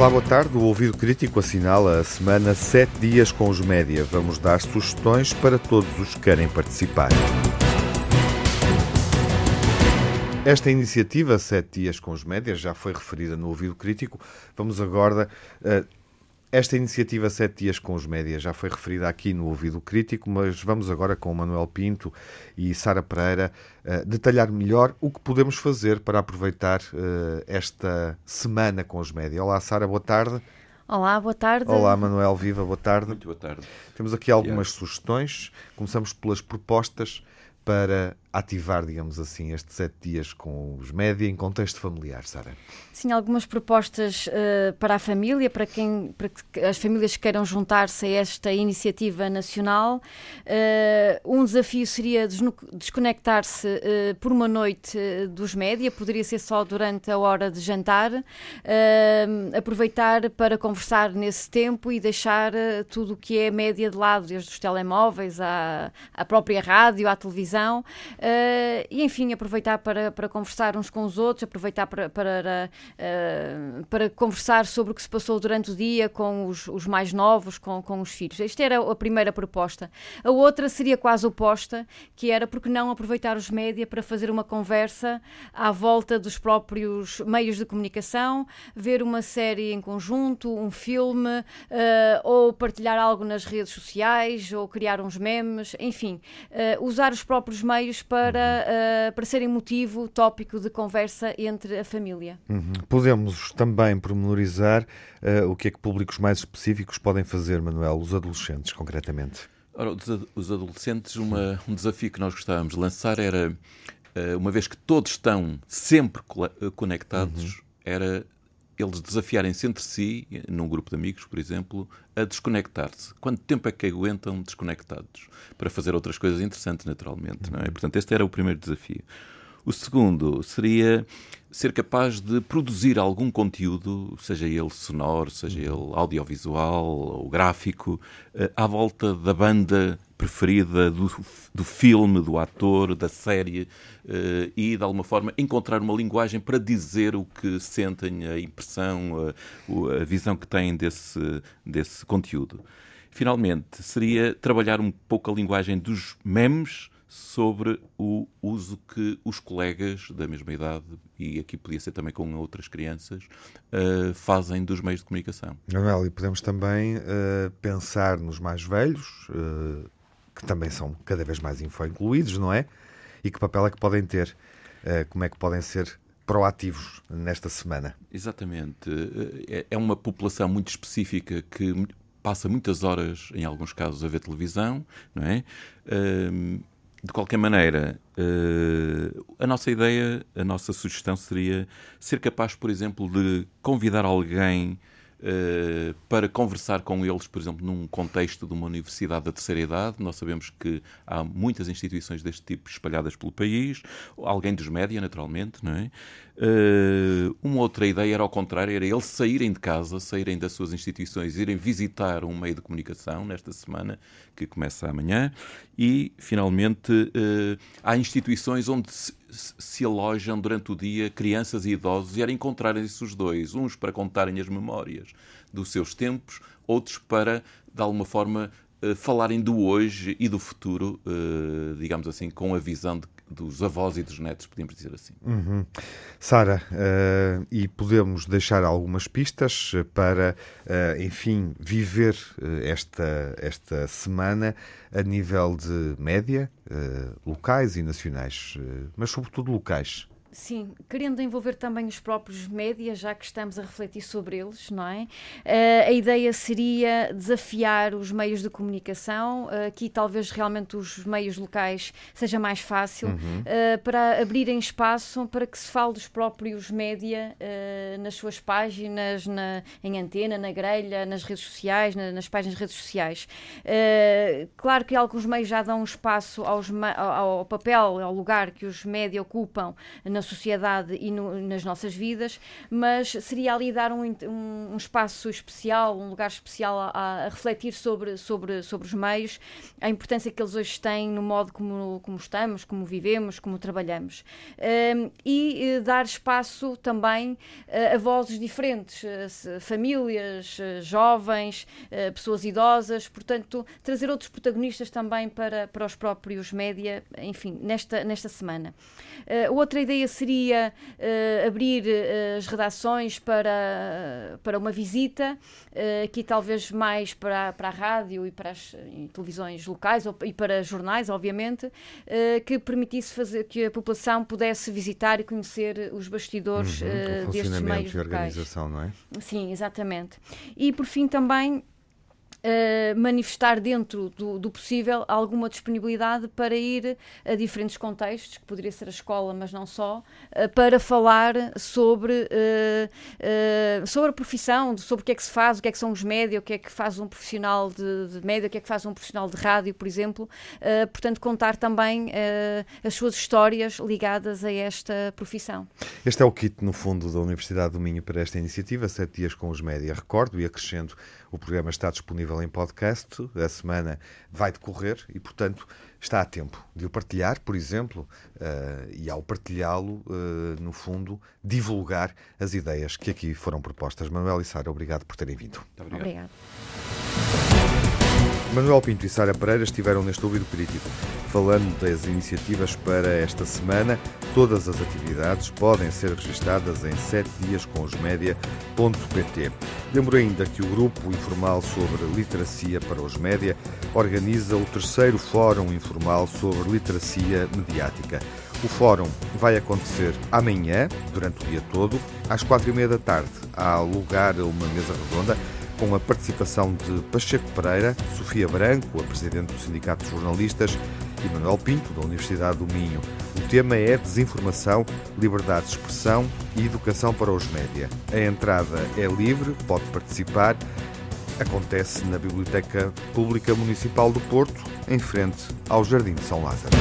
Olá, boa tarde. O Ouvido Crítico assinala a semana 7 dias com os média. Vamos dar sugestões para todos os que querem participar. Esta iniciativa, Sete Dias com os Médias, já foi referida no Ouvido Crítico. Vamos agora uh, esta iniciativa Sete Dias com os Médias já foi referida aqui no Ouvido Crítico, mas vamos agora com o Manuel Pinto e Sara Pereira uh, detalhar melhor o que podemos fazer para aproveitar uh, esta semana com os médias. Olá, Sara, boa tarde. Olá, boa tarde. Olá, Manuel Viva, boa tarde. Muito boa tarde. Temos aqui algumas yeah. sugestões. Começamos pelas propostas para ativar, digamos assim, estes sete dias com os média em contexto familiar, Sara? Sim, algumas propostas uh, para a família, para quem, para que as famílias queiram juntar-se a esta iniciativa nacional. Uh, um desafio seria desconectar-se uh, por uma noite dos média, poderia ser só durante a hora de jantar, aproveitar para conversar nesse tempo e deixar tudo o que é média de lado, desde os telemóveis à, à própria rádio, à televisão. Uh, e enfim, aproveitar para, para conversar uns com os outros, aproveitar para, para, uh, para conversar sobre o que se passou durante o dia com os, os mais novos, com, com os filhos. Esta era a primeira proposta. A outra seria quase oposta, que era porque não aproveitar os média para fazer uma conversa à volta dos próprios meios de comunicação, ver uma série em conjunto, um filme, uh, ou partilhar algo nas redes sociais, ou criar uns memes, enfim, usar os próprios meios para, uh, para serem motivo, tópico de conversa entre a família. Uhum. Podemos também pormenorizar uh, o que é que públicos mais específicos podem fazer, Manuel, os adolescentes, concretamente. Ora, os adolescentes, uma, um desafio que nós gostávamos de lançar era, uh, uma vez que todos estão sempre conectados, uhum. era eles desafiarem-se entre si, num grupo de amigos, por exemplo, a desconectar-se. Quanto tempo é que aguentam desconectados? Para fazer outras coisas interessantes, naturalmente. Não é? Portanto, este era o primeiro desafio. O segundo seria ser capaz de produzir algum conteúdo, seja ele sonoro, seja ele audiovisual ou gráfico, eh, à volta da banda preferida, do, do filme, do ator, da série, uh, e de alguma forma encontrar uma linguagem para dizer o que sentem, a impressão, a, a visão que têm desse, desse conteúdo. Finalmente, seria trabalhar um pouco a linguagem dos memes sobre o uso que os colegas da mesma idade, e aqui podia ser também com outras crianças, uh, fazem dos meios de comunicação. Manuel, e podemos também uh, pensar nos mais velhos, uh, que também são cada vez mais incluídos, não é? E que papel é que podem ter? Uh, como é que podem ser proativos nesta semana? Exatamente. Eh, é uma população muito específica que passa muitas horas, em alguns casos, a ver televisão, não é? Uh, de qualquer maneira, uh, a nossa ideia, a nossa sugestão seria ser capaz, por exemplo, de convidar alguém uh, para conversar com eles, por exemplo, num contexto de uma universidade da terceira idade. Nós sabemos que há muitas instituições deste tipo espalhadas pelo país, alguém dos média, naturalmente, não é? Uh, uma outra ideia era ao contrário, era eles saírem de casa, saírem das suas instituições, irem visitar um meio de comunicação nesta semana, que começa amanhã, e, finalmente, uh, há instituições onde se, se alojam durante o dia crianças e idosos e era encontrarem-se os dois, uns para contarem as memórias dos seus tempos, outros para, de alguma forma, uh, falarem do hoje e do futuro, digamos assim, com a visão de dos avós e dos netos, podemos dizer assim. Uhum. Sara, uh, e podemos deixar algumas pistas para, uh, enfim, viver uh, esta, esta semana a nível de média, locais e nacionais, mas sobretudo locais. Sim, querendo envolver também os próprios médias, já que estamos a refletir sobre eles, não é? Uh, a ideia seria desafiar os meios de comunicação, uh, aqui talvez realmente os meios locais seja mais fácil, uhum. uh, para abrirem espaço para que se fale dos próprios média nas suas páginas, na, em antena, na grelha, nas redes sociais, na, nas páginas de redes sociais. claro que alguns meios já dão espaço aos, ao, ao papel, ao lugar que os média ocupam na na sociedade e no, nas nossas vidas, mas seria ali dar um, um, espaço especial, um lugar especial a, a, refletir sobre, sobre, sobre os meios, a importância que eles hoje têm no modo como, como estamos, como vivemos, como trabalhamos. Um, e uh, dar espaço também uh, a vozes diferentes, uh, famílias, jovens, pessoas idosas, portanto, trazer outros protagonistas também para, para os próprios média, enfim, nesta, nesta semana. outra ideia seria abrir as redações para, para uma visita, aqui talvez mais para, para a rádio e para as televisões locais e para jornais, obviamente, que permitisse fazer que a população pudesse visitar e conhecer os bastidores uhum, uh, destes meios e organização, não é? Sim, exatamente. E por fim também Uh, manifestar dentro do, do, possível alguma disponibilidade para ir a diferentes contextos, que poderia ser a escola, mas não só, uh, para falar sobre, uh, sobre a profissão, sobre o que é que se faz, o que é que são os médios, o que é que faz um profissional de, de média, o que é que faz um profissional de rádio, por exemplo. portanto, contar também as suas histórias ligadas a esta profissão. Este é o kit, no fundo, da Universidade do Minho para esta iniciativa, sete dias com os média. Recordo e acrescento o programa está disponível em podcast, a semana vai decorrer e, portanto, está a tempo de o partilhar, por exemplo, uh, e ao partilhá-lo, uh, no fundo, divulgar as ideias que aqui foram propostas. Manuel e Sara, obrigado por terem vindo. Muito obrigado. Manuel Pinto e Sara Pereira estiveram neste ouvido crítico, falando das iniciativas para esta semana. Todas as atividades podem ser registadas em 7diascomosmedia.pt. Lembro ainda que o Grupo Informal sobre Literacia para os Média organiza o terceiro Fórum Informal sobre Literacia Mediática. O fórum vai acontecer amanhã, durante o dia todo, às quatro e meia da tarde. Há lugar a uma mesa redonda com a participação de Pacheco Pereira, Sofia Branco, a presidente do Sindicato de Jornalistas, e Manuel Pinto, da Universidade do Minho. O tema é Desinformação, Liberdade de Expressão e Educação para os Média. A entrada é livre, pode participar. Acontece na Biblioteca Pública Municipal do Porto, em frente ao Jardim de São Lázaro.